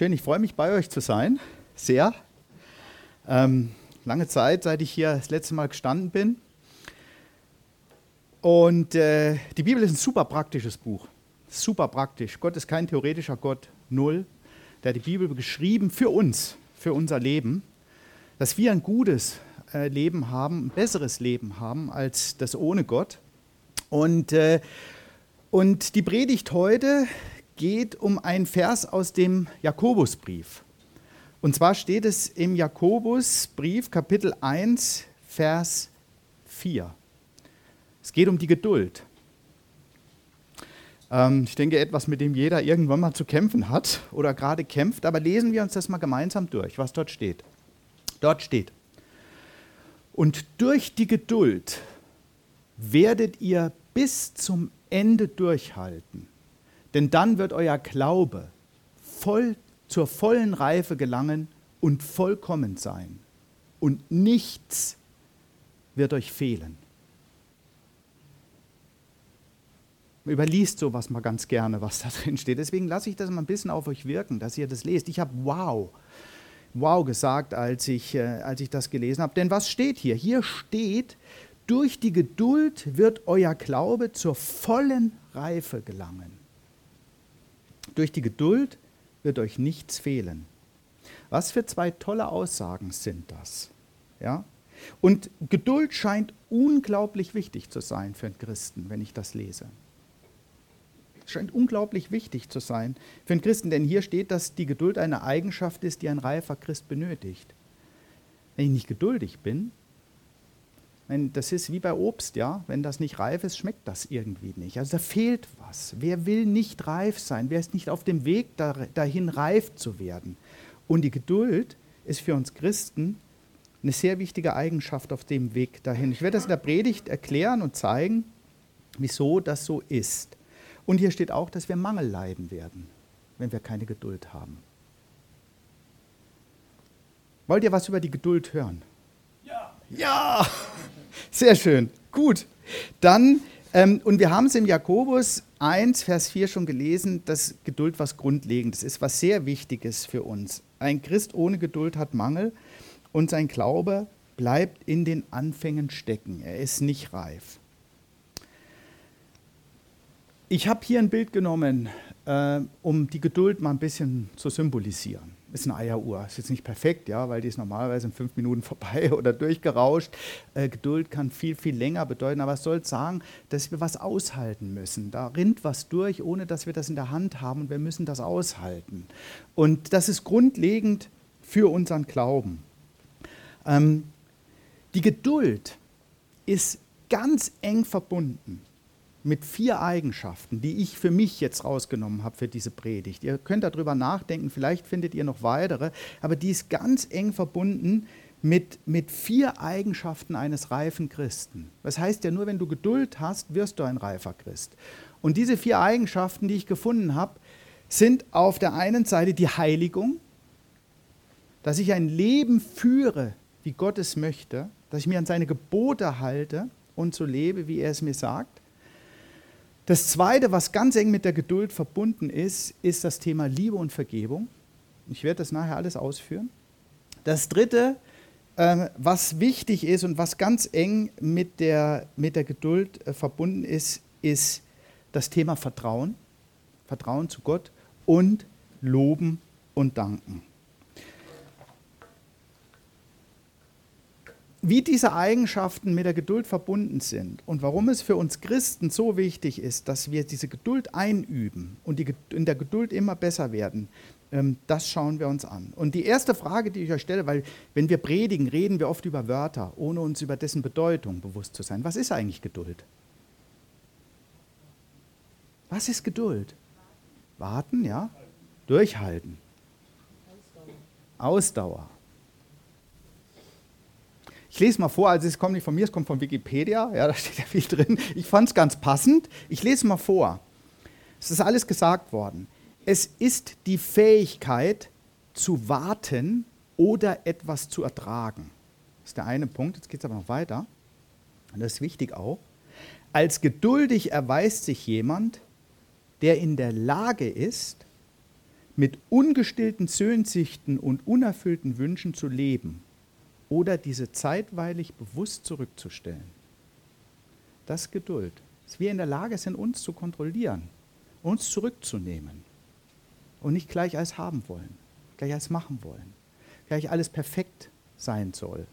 Schön, ich freue mich bei euch zu sein. Sehr. Ähm, lange Zeit, seit ich hier das letzte Mal gestanden bin. Und äh, die Bibel ist ein super praktisches Buch. Super praktisch. Gott ist kein theoretischer Gott, null. Der hat die Bibel geschrieben für uns, für unser Leben, dass wir ein gutes äh, Leben haben, ein besseres Leben haben als das ohne Gott. Und, äh, und die Predigt heute geht um einen Vers aus dem Jakobusbrief. Und zwar steht es im Jakobusbrief Kapitel 1, Vers 4. Es geht um die Geduld. Ähm, ich denke, etwas, mit dem jeder irgendwann mal zu kämpfen hat oder gerade kämpft. Aber lesen wir uns das mal gemeinsam durch, was dort steht. Dort steht, und durch die Geduld werdet ihr bis zum Ende durchhalten. Denn dann wird euer Glaube voll zur vollen Reife gelangen und vollkommen sein. Und nichts wird euch fehlen. Man überliest sowas mal ganz gerne, was da drin steht. Deswegen lasse ich das mal ein bisschen auf euch wirken, dass ihr das lest. Ich habe wow, wow gesagt, als ich, äh, als ich das gelesen habe. Denn was steht hier? Hier steht, durch die Geduld wird euer Glaube zur vollen Reife gelangen. Durch die Geduld wird euch nichts fehlen. Was für zwei tolle Aussagen sind das? Ja? Und Geduld scheint unglaublich wichtig zu sein für einen Christen, wenn ich das lese. Es scheint unglaublich wichtig zu sein für einen Christen, denn hier steht, dass die Geduld eine Eigenschaft ist, die ein reifer Christ benötigt. Wenn ich nicht geduldig bin, wenn, das ist wie bei Obst, ja. Wenn das nicht reif ist, schmeckt das irgendwie nicht. Also da fehlt was. Wer will nicht reif sein? Wer ist nicht auf dem Weg dahin, reif zu werden? Und die Geduld ist für uns Christen eine sehr wichtige Eigenschaft auf dem Weg dahin. Ich werde das in der Predigt erklären und zeigen, wieso das so ist. Und hier steht auch, dass wir Mangel leiden werden, wenn wir keine Geduld haben. Wollt ihr was über die Geduld hören? Ja! Ja! Sehr schön. Gut. Dann, ähm, und wir haben es im Jakobus 1, Vers 4 schon gelesen, dass Geduld was Grundlegendes ist, was sehr Wichtiges für uns. Ein Christ ohne Geduld hat Mangel und sein Glaube bleibt in den Anfängen stecken. Er ist nicht reif. Ich habe hier ein Bild genommen, äh, um die Geduld mal ein bisschen zu symbolisieren ist eine Eieruhr. Ist jetzt nicht perfekt, ja, weil die ist normalerweise in fünf Minuten vorbei oder durchgerauscht. Äh, Geduld kann viel, viel länger bedeuten, aber es soll sagen, dass wir was aushalten müssen. Da rinnt was durch, ohne dass wir das in der Hand haben und wir müssen das aushalten. Und das ist grundlegend für unseren Glauben. Ähm, die Geduld ist ganz eng verbunden mit vier Eigenschaften, die ich für mich jetzt rausgenommen habe für diese Predigt. Ihr könnt darüber nachdenken, vielleicht findet ihr noch weitere, aber die ist ganz eng verbunden mit, mit vier Eigenschaften eines reifen Christen. Das heißt ja nur, wenn du Geduld hast, wirst du ein reifer Christ. Und diese vier Eigenschaften, die ich gefunden habe, sind auf der einen Seite die Heiligung, dass ich ein Leben führe, wie Gott es möchte, dass ich mir an seine Gebote halte und so lebe, wie er es mir sagt. Das Zweite, was ganz eng mit der Geduld verbunden ist, ist das Thema Liebe und Vergebung. Ich werde das nachher alles ausführen. Das Dritte, ähm, was wichtig ist und was ganz eng mit der, mit der Geduld äh, verbunden ist, ist das Thema Vertrauen. Vertrauen zu Gott und Loben und Danken. Wie diese Eigenschaften mit der Geduld verbunden sind und warum es für uns Christen so wichtig ist, dass wir diese Geduld einüben und die, in der Geduld immer besser werden, ähm, das schauen wir uns an. Und die erste Frage, die ich euch stelle, weil wenn wir predigen, reden wir oft über Wörter, ohne uns über dessen Bedeutung bewusst zu sein. Was ist eigentlich Geduld? Was ist Geduld? Warten, ja? Durchhalten. Ausdauer. Ich lese mal vor, also es kommt nicht von mir, es kommt von Wikipedia, ja, da steht ja viel drin. Ich fand es ganz passend. Ich lese mal vor. Es ist alles gesagt worden. Es ist die Fähigkeit zu warten oder etwas zu ertragen. Das ist der eine Punkt. Jetzt geht es aber noch weiter. Und das ist wichtig auch. Als geduldig erweist sich jemand, der in der Lage ist, mit ungestillten Sehnsüchten und unerfüllten Wünschen zu leben oder diese zeitweilig bewusst zurückzustellen. Das Geduld. Dass wir in der Lage sind, uns zu kontrollieren, uns zurückzunehmen und nicht gleich alles haben wollen, gleich alles machen wollen, gleich alles perfekt sein soll.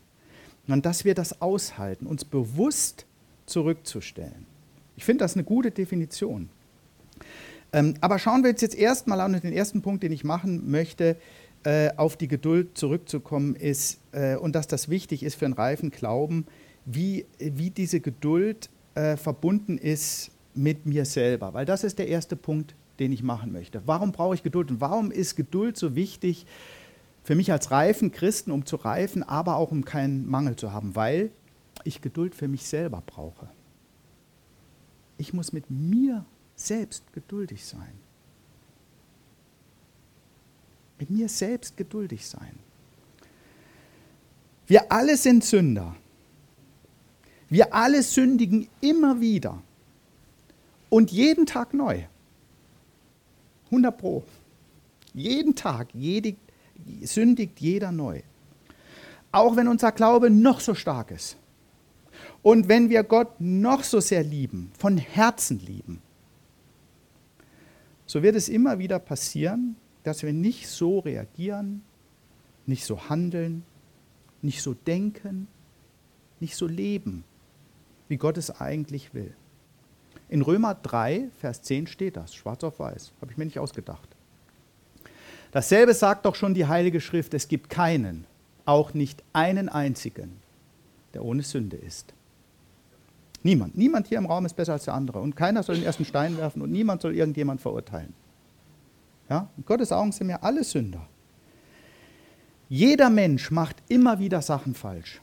Und dass wir das aushalten, uns bewusst zurückzustellen. Ich finde das eine gute Definition. Ähm, aber schauen wir uns jetzt erstmal an, den ersten Punkt, den ich machen möchte, äh, auf die Geduld zurückzukommen, ist, äh, und dass das wichtig ist für einen reifen Glauben, wie, wie diese Geduld äh, verbunden ist mit mir selber. Weil das ist der erste Punkt, den ich machen möchte. Warum brauche ich Geduld und warum ist Geduld so wichtig für mich als reifen Christen, um zu reifen, aber auch um keinen Mangel zu haben? Weil ich Geduld für mich selber brauche. Ich muss mit mir selbst geduldig sein. Mit mir selbst geduldig sein. Wir alle sind Sünder. Wir alle sündigen immer wieder. Und jeden Tag neu. 100 Pro. Jeden Tag, jede, sündigt jeder neu. Auch wenn unser Glaube noch so stark ist. Und wenn wir Gott noch so sehr lieben, von Herzen lieben, so wird es immer wieder passieren, dass wir nicht so reagieren, nicht so handeln, nicht so denken, nicht so leben, wie Gott es eigentlich will. In Römer 3, Vers 10 steht das, schwarz auf weiß, habe ich mir nicht ausgedacht. Dasselbe sagt doch schon die Heilige Schrift, es gibt keinen, auch nicht einen einzigen, der ohne Sünde ist. Niemand. Niemand hier im Raum ist besser als der andere. Und keiner soll den ersten Stein werfen und niemand soll irgendjemand verurteilen. Ja? In Gottes Augen sind wir alle Sünder. Jeder Mensch macht immer wieder Sachen falsch.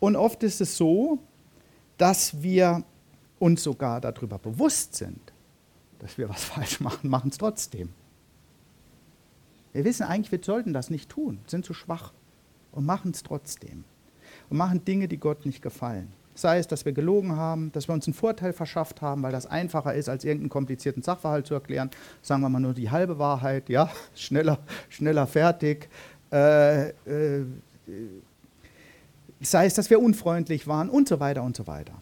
Und oft ist es so, dass wir uns sogar darüber bewusst sind, dass wir was falsch machen, machen es trotzdem. Wir wissen eigentlich, wir sollten das nicht tun, sind zu schwach und machen es trotzdem und machen Dinge, die Gott nicht gefallen. Sei es, dass wir gelogen haben, dass wir uns einen Vorteil verschafft haben, weil das einfacher ist, als irgendeinen komplizierten Sachverhalt zu erklären. Sagen wir mal nur die halbe Wahrheit, ja, schneller, schneller fertig. Äh, äh, sei es, dass wir unfreundlich waren und so weiter und so weiter.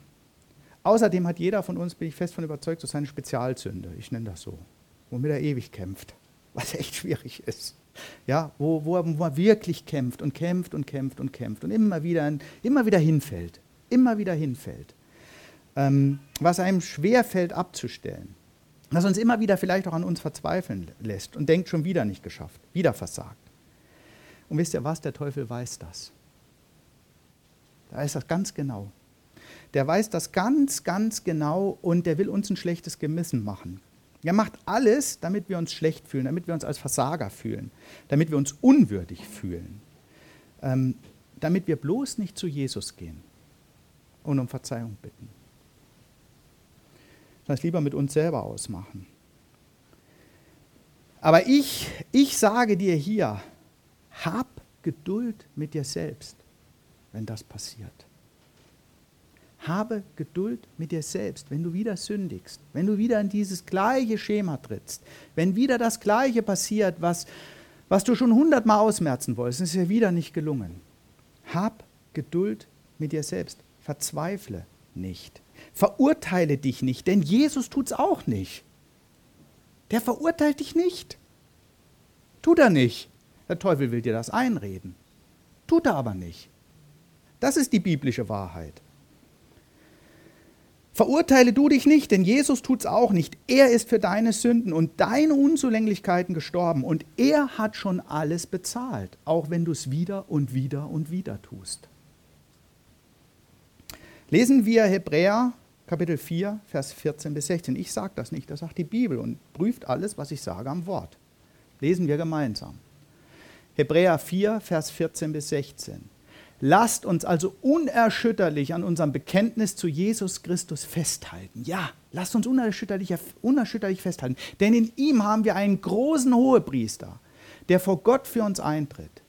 Außerdem hat jeder von uns, bin ich fest von überzeugt, so seine Spezialzünde, ich nenne das so, womit er ewig kämpft, was echt schwierig ist ja, wo, wo, er, wo er wirklich kämpft und kämpft und kämpft und kämpft und immer wieder, immer wieder hinfällt, immer wieder hinfällt, ähm, was einem schwer fällt abzustellen, was uns immer wieder vielleicht auch an uns verzweifeln lässt und denkt, schon wieder nicht geschafft, wieder versagt. Und wisst ihr was, der Teufel weiß das. Da ist das ganz genau. Der weiß das ganz, ganz genau und der will uns ein schlechtes Gewissen machen. Er macht alles, damit wir uns schlecht fühlen, damit wir uns als Versager fühlen, damit wir uns unwürdig fühlen, ähm, damit wir bloß nicht zu Jesus gehen und um Verzeihung bitten. Das lieber mit uns selber ausmachen. Aber ich, ich sage dir hier, hab Geduld mit dir selbst, wenn das passiert. Habe Geduld mit dir selbst, wenn du wieder sündigst, wenn du wieder in dieses gleiche Schema trittst, wenn wieder das Gleiche passiert, was, was du schon hundertmal ausmerzen wolltest, ist dir wieder nicht gelungen. Hab Geduld mit dir selbst. Verzweifle nicht. Verurteile dich nicht, denn Jesus tut es auch nicht. Der verurteilt dich nicht. Tut er nicht. Der Teufel will dir das einreden. Tut er aber nicht. Das ist die biblische Wahrheit. Verurteile du dich nicht, denn Jesus tut es auch nicht. Er ist für deine Sünden und deine Unzulänglichkeiten gestorben und er hat schon alles bezahlt, auch wenn du es wieder und wieder und wieder tust. Lesen wir Hebräer Kapitel 4, Vers 14 bis 16. Ich sage das nicht, das sagt die Bibel und prüft alles, was ich sage am Wort. Lesen wir gemeinsam. Hebräer 4, Vers 14 bis 16. Lasst uns also unerschütterlich an unserem Bekenntnis zu Jesus Christus festhalten. Ja, lasst uns unerschütterlich, unerschütterlich festhalten. Denn in ihm haben wir einen großen Hohepriester, der vor Gott für uns eintritt.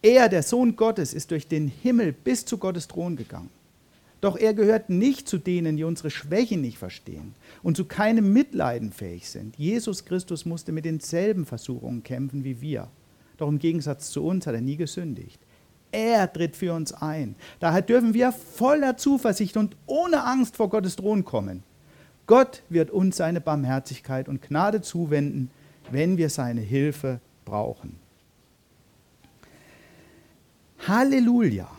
Er, der Sohn Gottes, ist durch den Himmel bis zu Gottes Thron gegangen. Doch er gehört nicht zu denen, die unsere Schwächen nicht verstehen und zu keinem Mitleiden fähig sind. Jesus Christus musste mit denselben Versuchungen kämpfen wie wir. Doch im Gegensatz zu uns hat er nie gesündigt. Er tritt für uns ein. Daher dürfen wir voller Zuversicht und ohne Angst vor Gottes Thron kommen. Gott wird uns seine Barmherzigkeit und Gnade zuwenden, wenn wir seine Hilfe brauchen. Halleluja!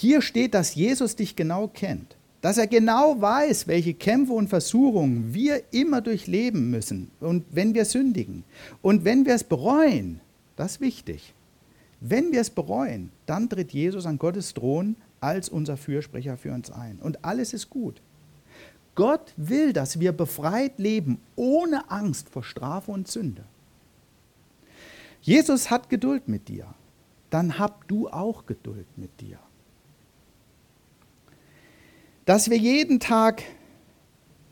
Hier steht, dass Jesus dich genau kennt, dass er genau weiß, welche Kämpfe und Versuchungen wir immer durchleben müssen und wenn wir sündigen. Und wenn wir es bereuen, das ist wichtig, wenn wir es bereuen, dann tritt Jesus an Gottes Thron als unser Fürsprecher für uns ein. Und alles ist gut. Gott will, dass wir befreit leben, ohne Angst vor Strafe und Sünde. Jesus hat Geduld mit dir. Dann hab du auch Geduld mit dir dass wir jeden Tag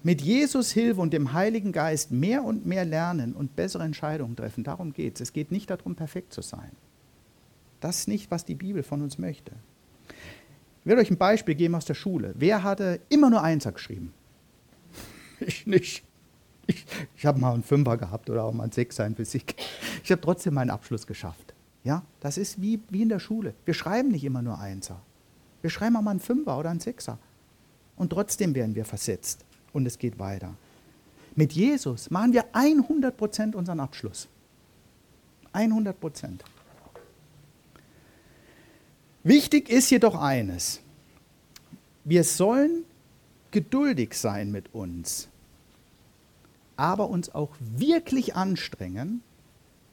mit Jesus Hilfe und dem Heiligen Geist mehr und mehr lernen und bessere Entscheidungen treffen. Darum geht es. Es geht nicht darum, perfekt zu sein. Das ist nicht, was die Bibel von uns möchte. Ich werde euch ein Beispiel geben aus der Schule. Wer hatte immer nur Einser geschrieben? Ich nicht. Ich, ich habe mal einen Fünfer gehabt oder auch mal einen Sechser in Physik. Ich habe trotzdem meinen Abschluss geschafft. Ja, das ist wie, wie in der Schule. Wir schreiben nicht immer nur Einser. Wir schreiben auch mal einen Fünfer oder einen Sechser und trotzdem werden wir versetzt und es geht weiter. Mit Jesus machen wir 100% unseren Abschluss. 100%. Wichtig ist jedoch eines. Wir sollen geduldig sein mit uns, aber uns auch wirklich anstrengen,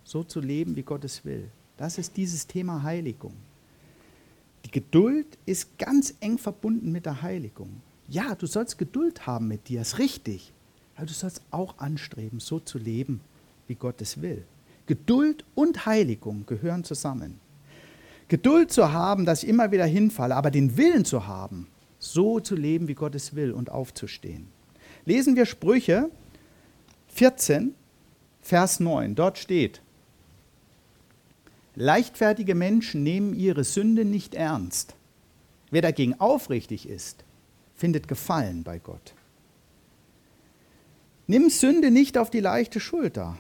so zu leben, wie Gott es will. Das ist dieses Thema Heiligung. Die Geduld ist ganz eng verbunden mit der Heiligung. Ja, du sollst Geduld haben mit dir, ist richtig. Aber du sollst auch anstreben, so zu leben, wie Gott es will. Geduld und Heiligung gehören zusammen. Geduld zu haben, dass ich immer wieder hinfalle, aber den Willen zu haben, so zu leben, wie Gott es will und aufzustehen. Lesen wir Sprüche 14, Vers 9. Dort steht, leichtfertige Menschen nehmen ihre Sünde nicht ernst. Wer dagegen aufrichtig ist, findet Gefallen bei Gott. Nimm Sünde nicht auf die leichte Schulter.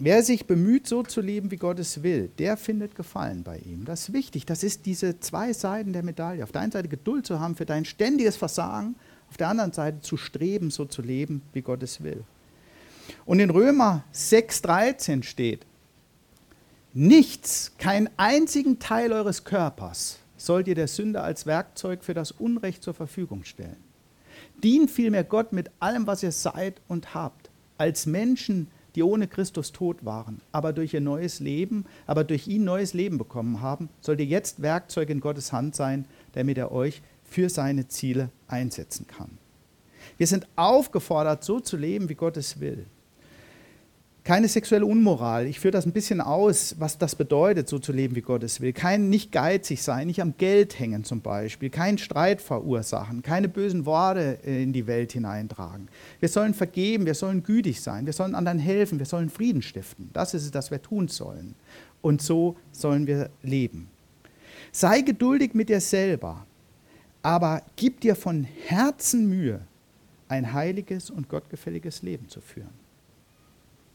Wer sich bemüht, so zu leben, wie Gott es will, der findet Gefallen bei ihm. Das ist wichtig. Das ist diese zwei Seiten der Medaille. Auf der einen Seite Geduld zu haben für dein ständiges Versagen, auf der anderen Seite zu streben, so zu leben, wie Gott es will. Und in Römer 6,13 steht: Nichts, keinen einzigen Teil eures Körpers sollt ihr der Sünde als Werkzeug für das Unrecht zur Verfügung stellen. Dient vielmehr Gott mit allem, was ihr seid und habt, als Menschen, die ohne Christus tot waren, aber durch ihr neues Leben, aber durch ihn neues Leben bekommen haben, sollt ihr jetzt Werkzeug in Gottes Hand sein, damit er euch für seine Ziele einsetzen kann. Wir sind aufgefordert, so zu leben, wie Gott es will. Keine sexuelle Unmoral. Ich führe das ein bisschen aus, was das bedeutet, so zu leben, wie Gott es will. Kein nicht geizig sein, nicht am Geld hängen zum Beispiel. Kein Streit verursachen. Keine bösen Worte äh, in die Welt hineintragen. Wir sollen vergeben, wir sollen gütig sein. Wir sollen anderen helfen, wir sollen Frieden stiften. Das ist es, was wir tun sollen. Und so sollen wir leben. Sei geduldig mit dir selber, aber gib dir von Herzen Mühe, ein heiliges und gottgefälliges Leben zu führen.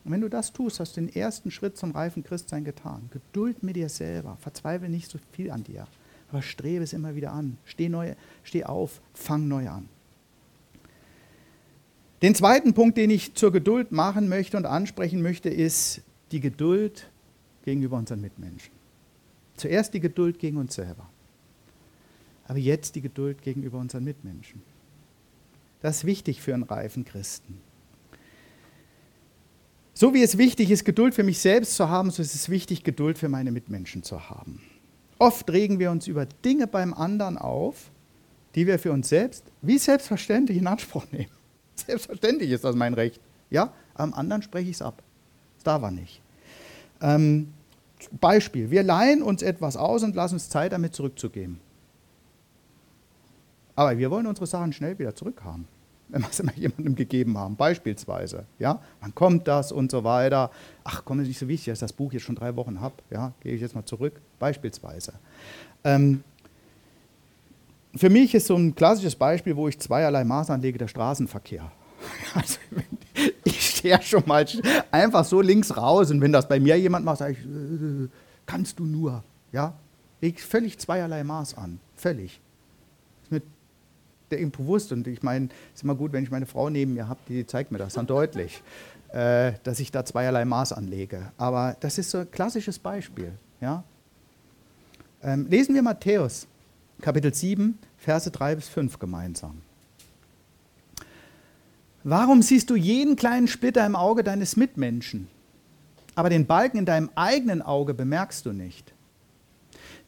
Und wenn du das tust, hast du den ersten Schritt zum reifen Christsein getan. Geduld mit dir selber. Verzweifle nicht so viel an dir. Aber strebe es immer wieder an. Steh, neu, steh auf, fang neu an. Den zweiten Punkt, den ich zur Geduld machen möchte und ansprechen möchte, ist die Geduld gegenüber unseren Mitmenschen. Zuerst die Geduld gegen uns selber. Aber jetzt die Geduld gegenüber unseren Mitmenschen. Das ist wichtig für einen reifen Christen. So wie es wichtig ist, Geduld für mich selbst zu haben, so ist es wichtig, Geduld für meine Mitmenschen zu haben. Oft regen wir uns über Dinge beim anderen auf, die wir für uns selbst wie selbstverständlich in Anspruch nehmen. Selbstverständlich ist das mein Recht. Ja, am anderen spreche ich es ab. Das darf er nicht. Ähm, Beispiel: Wir leihen uns etwas aus und lassen uns Zeit, damit zurückzugeben. Aber wir wollen unsere Sachen schnell wieder zurückhaben wenn wir es immer jemandem gegeben haben, beispielsweise. Ja, wann kommt das und so weiter. Ach, komm, ist nicht so wichtig, dass ich das Buch jetzt schon drei Wochen habe. Ja, gehe ich jetzt mal zurück, beispielsweise. Ähm, für mich ist so ein klassisches Beispiel, wo ich zweierlei Maß anlege, der Straßenverkehr. Also, ich stehe schon mal einfach so links raus und wenn das bei mir jemand macht, sage ich, äh, kannst du nur. Ja? Ich völlig zweierlei Maß an. Völlig. Der bewusst und ich meine, es ist immer gut, wenn ich meine Frau neben mir habe, die zeigt mir das dann deutlich, äh, dass ich da zweierlei Maß anlege. Aber das ist so ein klassisches Beispiel. Ja? Ähm, lesen wir Matthäus, Kapitel 7, Verse 3 bis 5 gemeinsam. Warum siehst du jeden kleinen Splitter im Auge deines Mitmenschen, aber den Balken in deinem eigenen Auge bemerkst du nicht?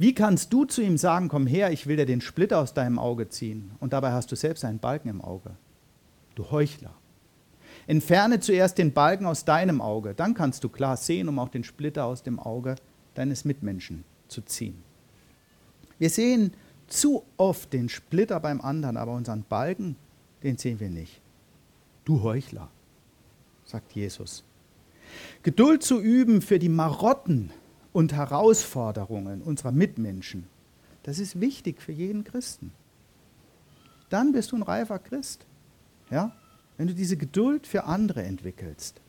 Wie kannst du zu ihm sagen, komm her, ich will dir den Splitter aus deinem Auge ziehen, und dabei hast du selbst einen Balken im Auge? Du Heuchler. Entferne zuerst den Balken aus deinem Auge, dann kannst du klar sehen, um auch den Splitter aus dem Auge deines Mitmenschen zu ziehen. Wir sehen zu oft den Splitter beim anderen, aber unseren Balken, den sehen wir nicht. Du Heuchler, sagt Jesus. Geduld zu üben für die Marotten und Herausforderungen unserer Mitmenschen, das ist wichtig für jeden Christen. Dann bist du ein reifer Christ. Ja? Wenn du diese Geduld für andere entwickelst.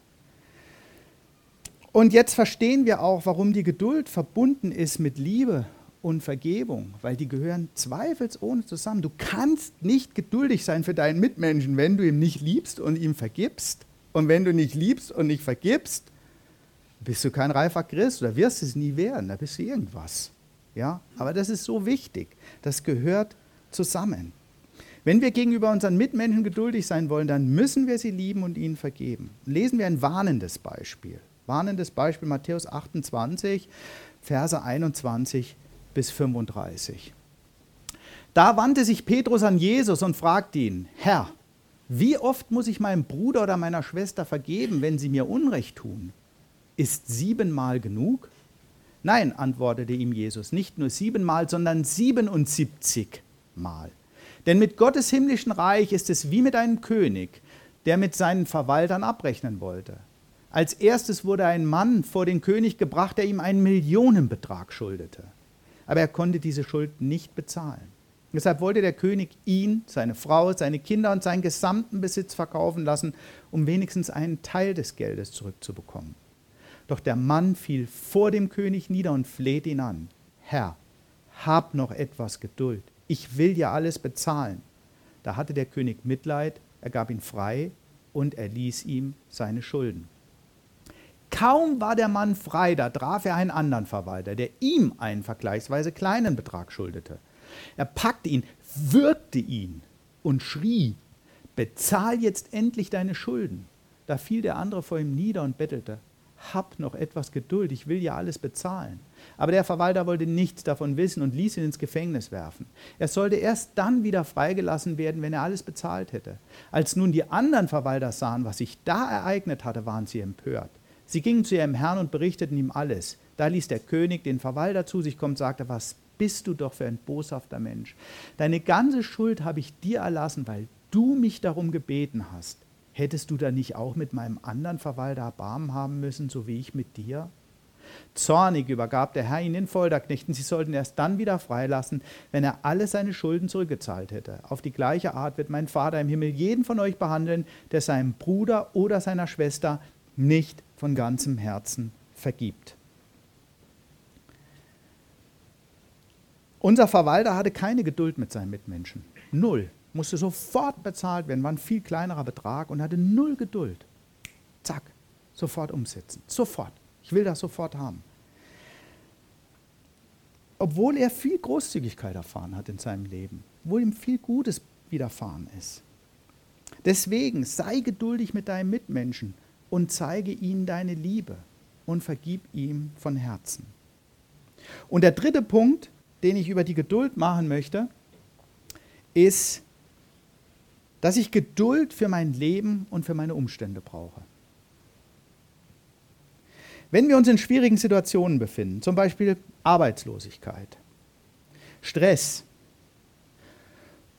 Und jetzt verstehen wir auch, warum die Geduld verbunden ist mit Liebe und Vergebung, weil die gehören zweifelsohne zusammen. Du kannst nicht geduldig sein für deinen Mitmenschen, wenn du ihn nicht liebst und ihm vergibst. Und wenn du nicht liebst und nicht vergibst, bist du kein reifer Christ oder wirst es nie werden, da bist du irgendwas. Ja? Aber das ist so wichtig, das gehört zusammen. Wenn wir gegenüber unseren Mitmenschen geduldig sein wollen, dann müssen wir sie lieben und ihnen vergeben. Lesen wir ein warnendes Beispiel. Warnendes Beispiel Matthäus 28, Verse 21 bis 35. Da wandte sich Petrus an Jesus und fragte ihn, Herr, wie oft muss ich meinem Bruder oder meiner Schwester vergeben, wenn sie mir Unrecht tun? Ist siebenmal genug? Nein, antwortete ihm Jesus, nicht nur siebenmal, sondern siebenundsiebzig Mal. Denn mit Gottes himmlischen Reich ist es wie mit einem König, der mit seinen Verwaltern abrechnen wollte. Als erstes wurde ein Mann vor den König gebracht, der ihm einen Millionenbetrag schuldete aber er konnte diese Schuld nicht bezahlen. Deshalb wollte der König ihn, seine Frau, seine Kinder und seinen gesamten Besitz verkaufen lassen, um wenigstens einen Teil des Geldes zurückzubekommen. Doch der Mann fiel vor dem König nieder und flehte ihn an. Herr, hab noch etwas Geduld. Ich will ja alles bezahlen. Da hatte der König Mitleid, er gab ihn frei und erließ ihm seine Schulden. Kaum war der Mann frei, da traf er einen anderen Verwalter, der ihm einen vergleichsweise kleinen Betrag schuldete. Er packte ihn, würgte ihn und schrie, bezahl jetzt endlich deine Schulden. Da fiel der andere vor ihm nieder und bettelte, hab noch etwas Geduld, ich will ja alles bezahlen. Aber der Verwalter wollte nichts davon wissen und ließ ihn ins Gefängnis werfen. Er sollte erst dann wieder freigelassen werden, wenn er alles bezahlt hätte. Als nun die anderen Verwalter sahen, was sich da ereignet hatte, waren sie empört. Sie gingen zu ihrem Herrn und berichteten ihm alles. Da ließ der König den Verwalter zu sich kommen und sagte, was bist du doch für ein boshafter Mensch. Deine ganze Schuld habe ich dir erlassen, weil du mich darum gebeten hast. Hättest du da nicht auch mit meinem anderen Verwalter Erbarmen haben müssen, so wie ich mit dir? Zornig übergab der Herr ihn den Folterknechten. Sie sollten erst dann wieder freilassen, wenn er alle seine Schulden zurückgezahlt hätte. Auf die gleiche Art wird mein Vater im Himmel jeden von euch behandeln, der seinem Bruder oder seiner Schwester nicht von ganzem Herzen vergibt. Unser Verwalter hatte keine Geduld mit seinen Mitmenschen. Null. Musste sofort bezahlt werden, war ein viel kleinerer Betrag und hatte null Geduld. Zack, sofort umsetzen. Sofort. Ich will das sofort haben. Obwohl er viel Großzügigkeit erfahren hat in seinem Leben, obwohl ihm viel Gutes widerfahren ist. Deswegen sei geduldig mit deinen Mitmenschen und zeige ihnen deine Liebe und vergib ihm von Herzen. Und der dritte Punkt, den ich über die Geduld machen möchte, ist, dass ich Geduld für mein Leben und für meine Umstände brauche. Wenn wir uns in schwierigen Situationen befinden, zum Beispiel Arbeitslosigkeit, Stress,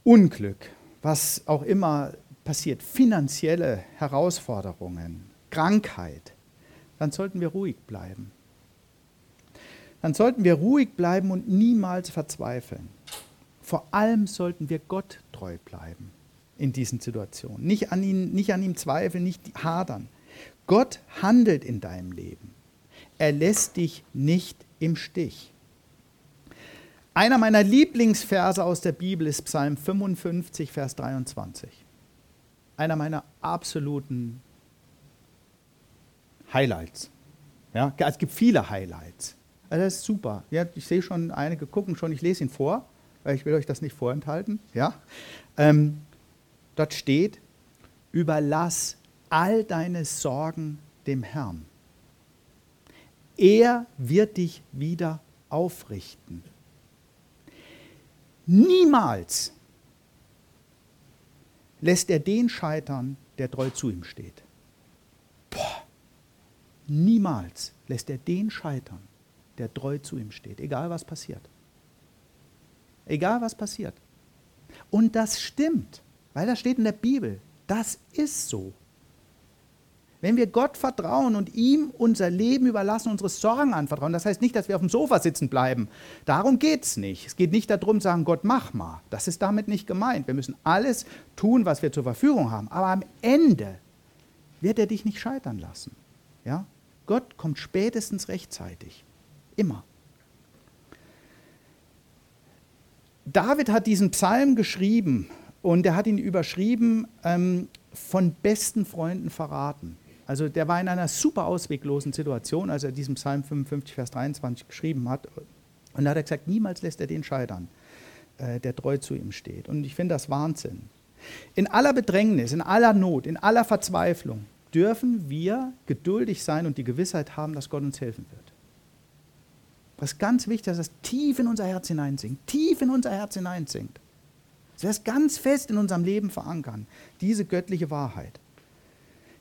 Unglück, was auch immer passiert, finanzielle Herausforderungen, Krankheit, dann sollten wir ruhig bleiben. Dann sollten wir ruhig bleiben und niemals verzweifeln. Vor allem sollten wir Gott treu bleiben in diesen Situationen. Nicht an, ihn, nicht an ihm zweifeln, nicht hadern. Gott handelt in deinem Leben. Er lässt dich nicht im Stich. Einer meiner Lieblingsverse aus der Bibel ist Psalm 55, Vers 23. Einer meiner absoluten Highlights. Ja, es gibt viele Highlights. Also das ist super. Ja, ich sehe schon, einige gucken schon, ich lese ihn vor, weil ich will euch das nicht vorenthalten. Ja? Ähm, dort steht, überlass all deine Sorgen dem Herrn. Er wird dich wieder aufrichten. Niemals lässt er den scheitern, der treu zu ihm steht. Boah. Niemals lässt er den scheitern, der treu zu ihm steht, egal was passiert. Egal was passiert. Und das stimmt, weil das steht in der Bibel. Das ist so. Wenn wir Gott vertrauen und ihm unser Leben überlassen, unsere Sorgen anvertrauen, das heißt nicht, dass wir auf dem Sofa sitzen bleiben. Darum geht es nicht. Es geht nicht darum, zu sagen, Gott, mach mal. Das ist damit nicht gemeint. Wir müssen alles tun, was wir zur Verfügung haben. Aber am Ende wird er dich nicht scheitern lassen. Ja? Gott kommt spätestens rechtzeitig. Immer. David hat diesen Psalm geschrieben und er hat ihn überschrieben ähm, von besten Freunden verraten. Also der war in einer super ausweglosen Situation, als er diesen Psalm 55, Vers 23 geschrieben hat. Und da hat er gesagt, niemals lässt er den scheitern, äh, der treu zu ihm steht. Und ich finde das Wahnsinn. In aller Bedrängnis, in aller Not, in aller Verzweiflung dürfen wir geduldig sein und die Gewissheit haben, dass Gott uns helfen wird. Was ist ganz wichtig, dass das tief in unser Herz hineinsinkt, tief in unser Herz hineinsinkt. Dass wir es ganz fest in unserem Leben verankern, diese göttliche Wahrheit.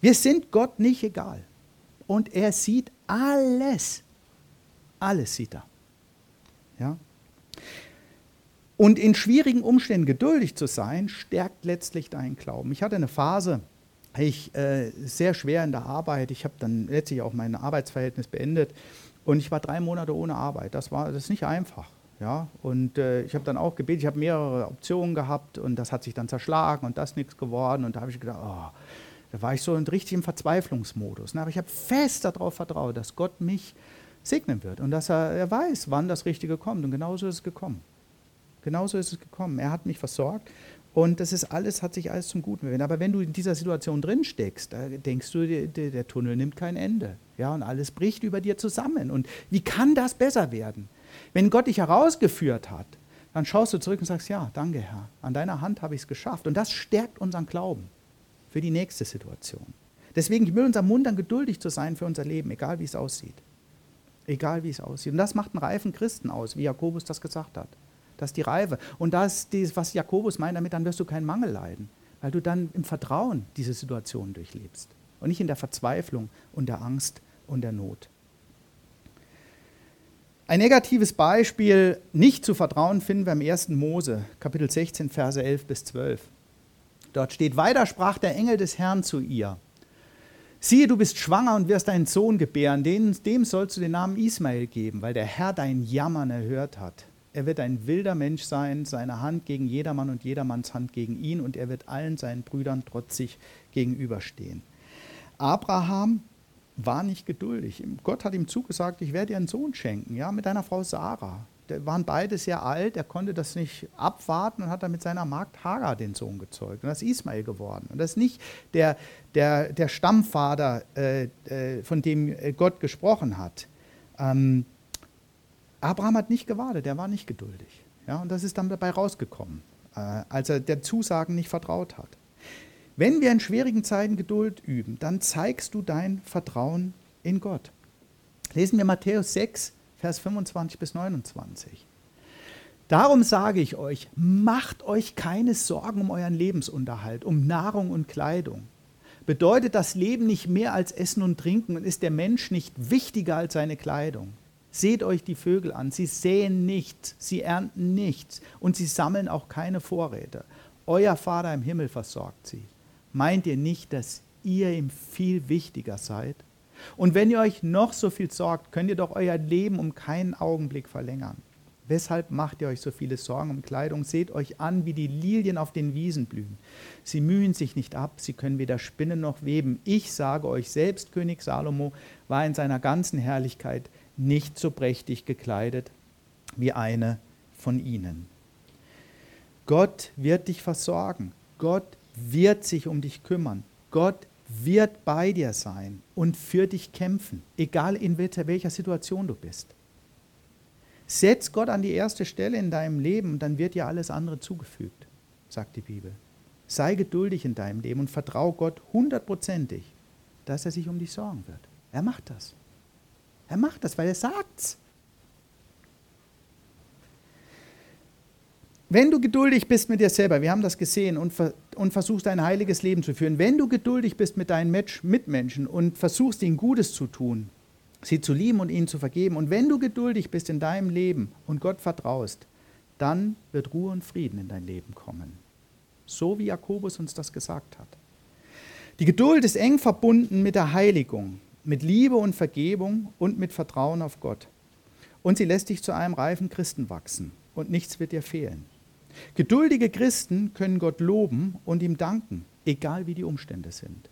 Wir sind Gott nicht egal. Und er sieht alles. Alles sieht er. Ja? Und in schwierigen Umständen geduldig zu sein, stärkt letztlich deinen Glauben. Ich hatte eine Phase, ich äh, sehr schwer in der Arbeit. Ich habe dann letztlich auch mein Arbeitsverhältnis beendet und ich war drei Monate ohne Arbeit. Das war das ist nicht einfach. Ja? Und äh, ich habe dann auch gebetet, ich habe mehrere Optionen gehabt und das hat sich dann zerschlagen und das nichts geworden. Und da habe ich gedacht, oh, da war ich so richtig im Verzweiflungsmodus. Aber ich habe fest darauf vertraut, dass Gott mich segnen wird und dass er, er weiß, wann das Richtige kommt. Und genauso ist es gekommen. Genauso ist es gekommen. Er hat mich versorgt und das ist alles, hat sich alles zum Guten gewendet. Aber wenn du in dieser Situation drin steckst, denkst du, der, der, Tunnel nimmt kein Ende. Ja, und alles bricht über dir zusammen. Und wie kann das besser werden? Wenn Gott dich herausgeführt hat, dann schaust du zurück und sagst, ja, danke Herr, an deiner Hand habe ich es geschafft. Und das stärkt unseren Glauben für die nächste Situation. Deswegen, ich will uns ermuntern, geduldig zu sein für unser Leben, egal wie es aussieht. Egal wie es aussieht. Und das macht einen reifen Christen aus, wie Jakobus das gesagt hat. Das ist die Reife. Und das ist, was Jakobus meint damit, dann wirst du keinen Mangel leiden, weil du dann im Vertrauen diese Situation durchlebst und nicht in der Verzweiflung und der Angst und der Not. Ein negatives Beispiel, nicht zu vertrauen, finden wir im 1. Mose, Kapitel 16, Verse 11 bis 12. Dort steht, weiter sprach der Engel des Herrn zu ihr. Siehe, du bist schwanger und wirst einen Sohn gebären, dem, dem sollst du den Namen Ismael geben, weil der Herr dein Jammern erhört hat. Er wird ein wilder Mensch sein, seine Hand gegen jedermann und jedermanns Hand gegen ihn und er wird allen seinen Brüdern trotzig gegenüberstehen. Abraham war nicht geduldig. Gott hat ihm zugesagt, ich werde dir einen Sohn schenken, ja, mit deiner Frau Sarah. Die waren beide sehr alt, er konnte das nicht abwarten und hat dann mit seiner Magd Hagar den Sohn gezeugt. Und das ist Ismael geworden. Und das ist nicht der, der, der Stammvater, äh, äh, von dem Gott gesprochen hat. Ähm, Abraham hat nicht gewartet, er war nicht geduldig. Ja, und das ist dann dabei rausgekommen, äh, als er der Zusagen nicht vertraut hat. Wenn wir in schwierigen Zeiten Geduld üben, dann zeigst du dein Vertrauen in Gott. Lesen wir Matthäus 6, Vers 25 bis 29. Darum sage ich euch, macht euch keine Sorgen um euren Lebensunterhalt, um Nahrung und Kleidung. Bedeutet das Leben nicht mehr als Essen und Trinken und ist der Mensch nicht wichtiger als seine Kleidung? Seht euch die Vögel an. Sie säen nichts, sie ernten nichts und sie sammeln auch keine Vorräte. Euer Vater im Himmel versorgt sie. Meint ihr nicht, dass ihr ihm viel wichtiger seid? Und wenn ihr euch noch so viel sorgt, könnt ihr doch euer Leben um keinen Augenblick verlängern. Weshalb macht ihr euch so viele Sorgen um Kleidung? Seht euch an, wie die Lilien auf den Wiesen blühen. Sie mühen sich nicht ab, sie können weder spinnen noch weben. Ich sage euch, selbst König Salomo war in seiner ganzen Herrlichkeit nicht so prächtig gekleidet wie eine von ihnen. Gott wird dich versorgen. Gott wird sich um dich kümmern. Gott wird bei dir sein und für dich kämpfen, egal in welcher Situation du bist. Setz Gott an die erste Stelle in deinem Leben und dann wird dir alles andere zugefügt, sagt die Bibel. Sei geduldig in deinem Leben und vertraue Gott hundertprozentig, dass er sich um dich sorgen wird. Er macht das. Er macht das, weil er sagt's. Wenn du geduldig bist mit dir selber, wir haben das gesehen, und, und versuchst ein heiliges Leben zu führen, wenn du geduldig bist mit deinen Mitmenschen und versuchst ihnen Gutes zu tun, sie zu lieben und ihnen zu vergeben, und wenn du geduldig bist in deinem Leben und Gott vertraust, dann wird Ruhe und Frieden in dein Leben kommen. So wie Jakobus uns das gesagt hat. Die Geduld ist eng verbunden mit der Heiligung, mit Liebe und Vergebung und mit Vertrauen auf Gott. Und sie lässt dich zu einem reifen Christen wachsen und nichts wird dir fehlen. Geduldige Christen können Gott loben und ihm danken, egal wie die Umstände sind.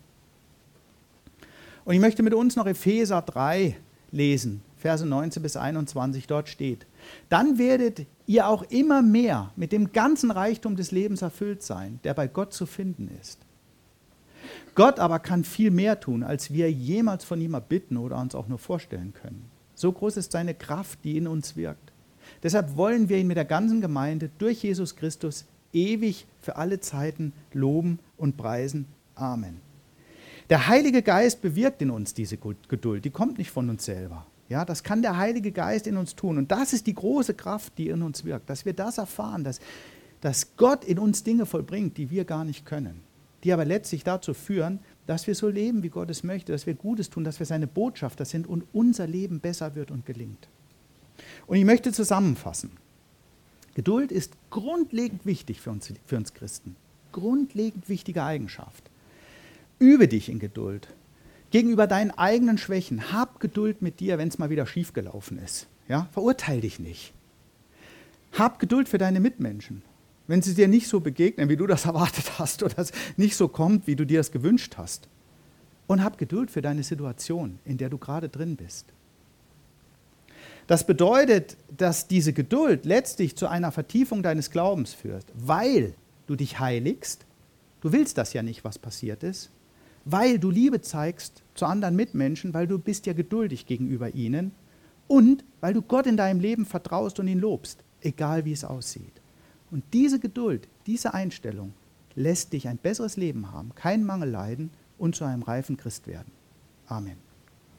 Und ich möchte mit uns noch Epheser 3 lesen, Verse 19 bis 21, dort steht, dann werdet ihr auch immer mehr mit dem ganzen Reichtum des Lebens erfüllt sein, der bei Gott zu finden ist. Gott aber kann viel mehr tun, als wir jemals von ihm erbitten oder uns auch nur vorstellen können. So groß ist seine Kraft, die in uns wirkt. Deshalb wollen wir ihn mit der ganzen Gemeinde durch Jesus Christus ewig für alle Zeiten loben und preisen. Amen. Der Heilige Geist bewirkt in uns diese Geduld. Die kommt nicht von uns selber. Ja, das kann der Heilige Geist in uns tun. Und das ist die große Kraft, die in uns wirkt, dass wir das erfahren, dass, dass Gott in uns Dinge vollbringt, die wir gar nicht können, die aber letztlich dazu führen, dass wir so leben, wie Gott es möchte, dass wir Gutes tun, dass wir seine Botschafter sind und unser Leben besser wird und gelingt. Und ich möchte zusammenfassen. Geduld ist grundlegend wichtig für uns, für uns Christen. Grundlegend wichtige Eigenschaft. Übe dich in Geduld. Gegenüber deinen eigenen Schwächen. Hab Geduld mit dir, wenn es mal wieder schiefgelaufen ist. Ja? Verurteil dich nicht. Hab Geduld für deine Mitmenschen. Wenn sie dir nicht so begegnen, wie du das erwartet hast oder es nicht so kommt, wie du dir das gewünscht hast. Und hab Geduld für deine Situation, in der du gerade drin bist. Das bedeutet, dass diese Geduld letztlich zu einer Vertiefung deines Glaubens führt, weil du dich heiligst. Du willst das ja nicht, was passiert ist. Weil du Liebe zeigst zu anderen Mitmenschen, weil du bist ja geduldig gegenüber ihnen und weil du Gott in deinem Leben vertraust und ihn lobst, egal wie es aussieht. Und diese Geduld, diese Einstellung lässt dich ein besseres Leben haben, keinen Mangel leiden und zu einem reifen Christ werden. Amen.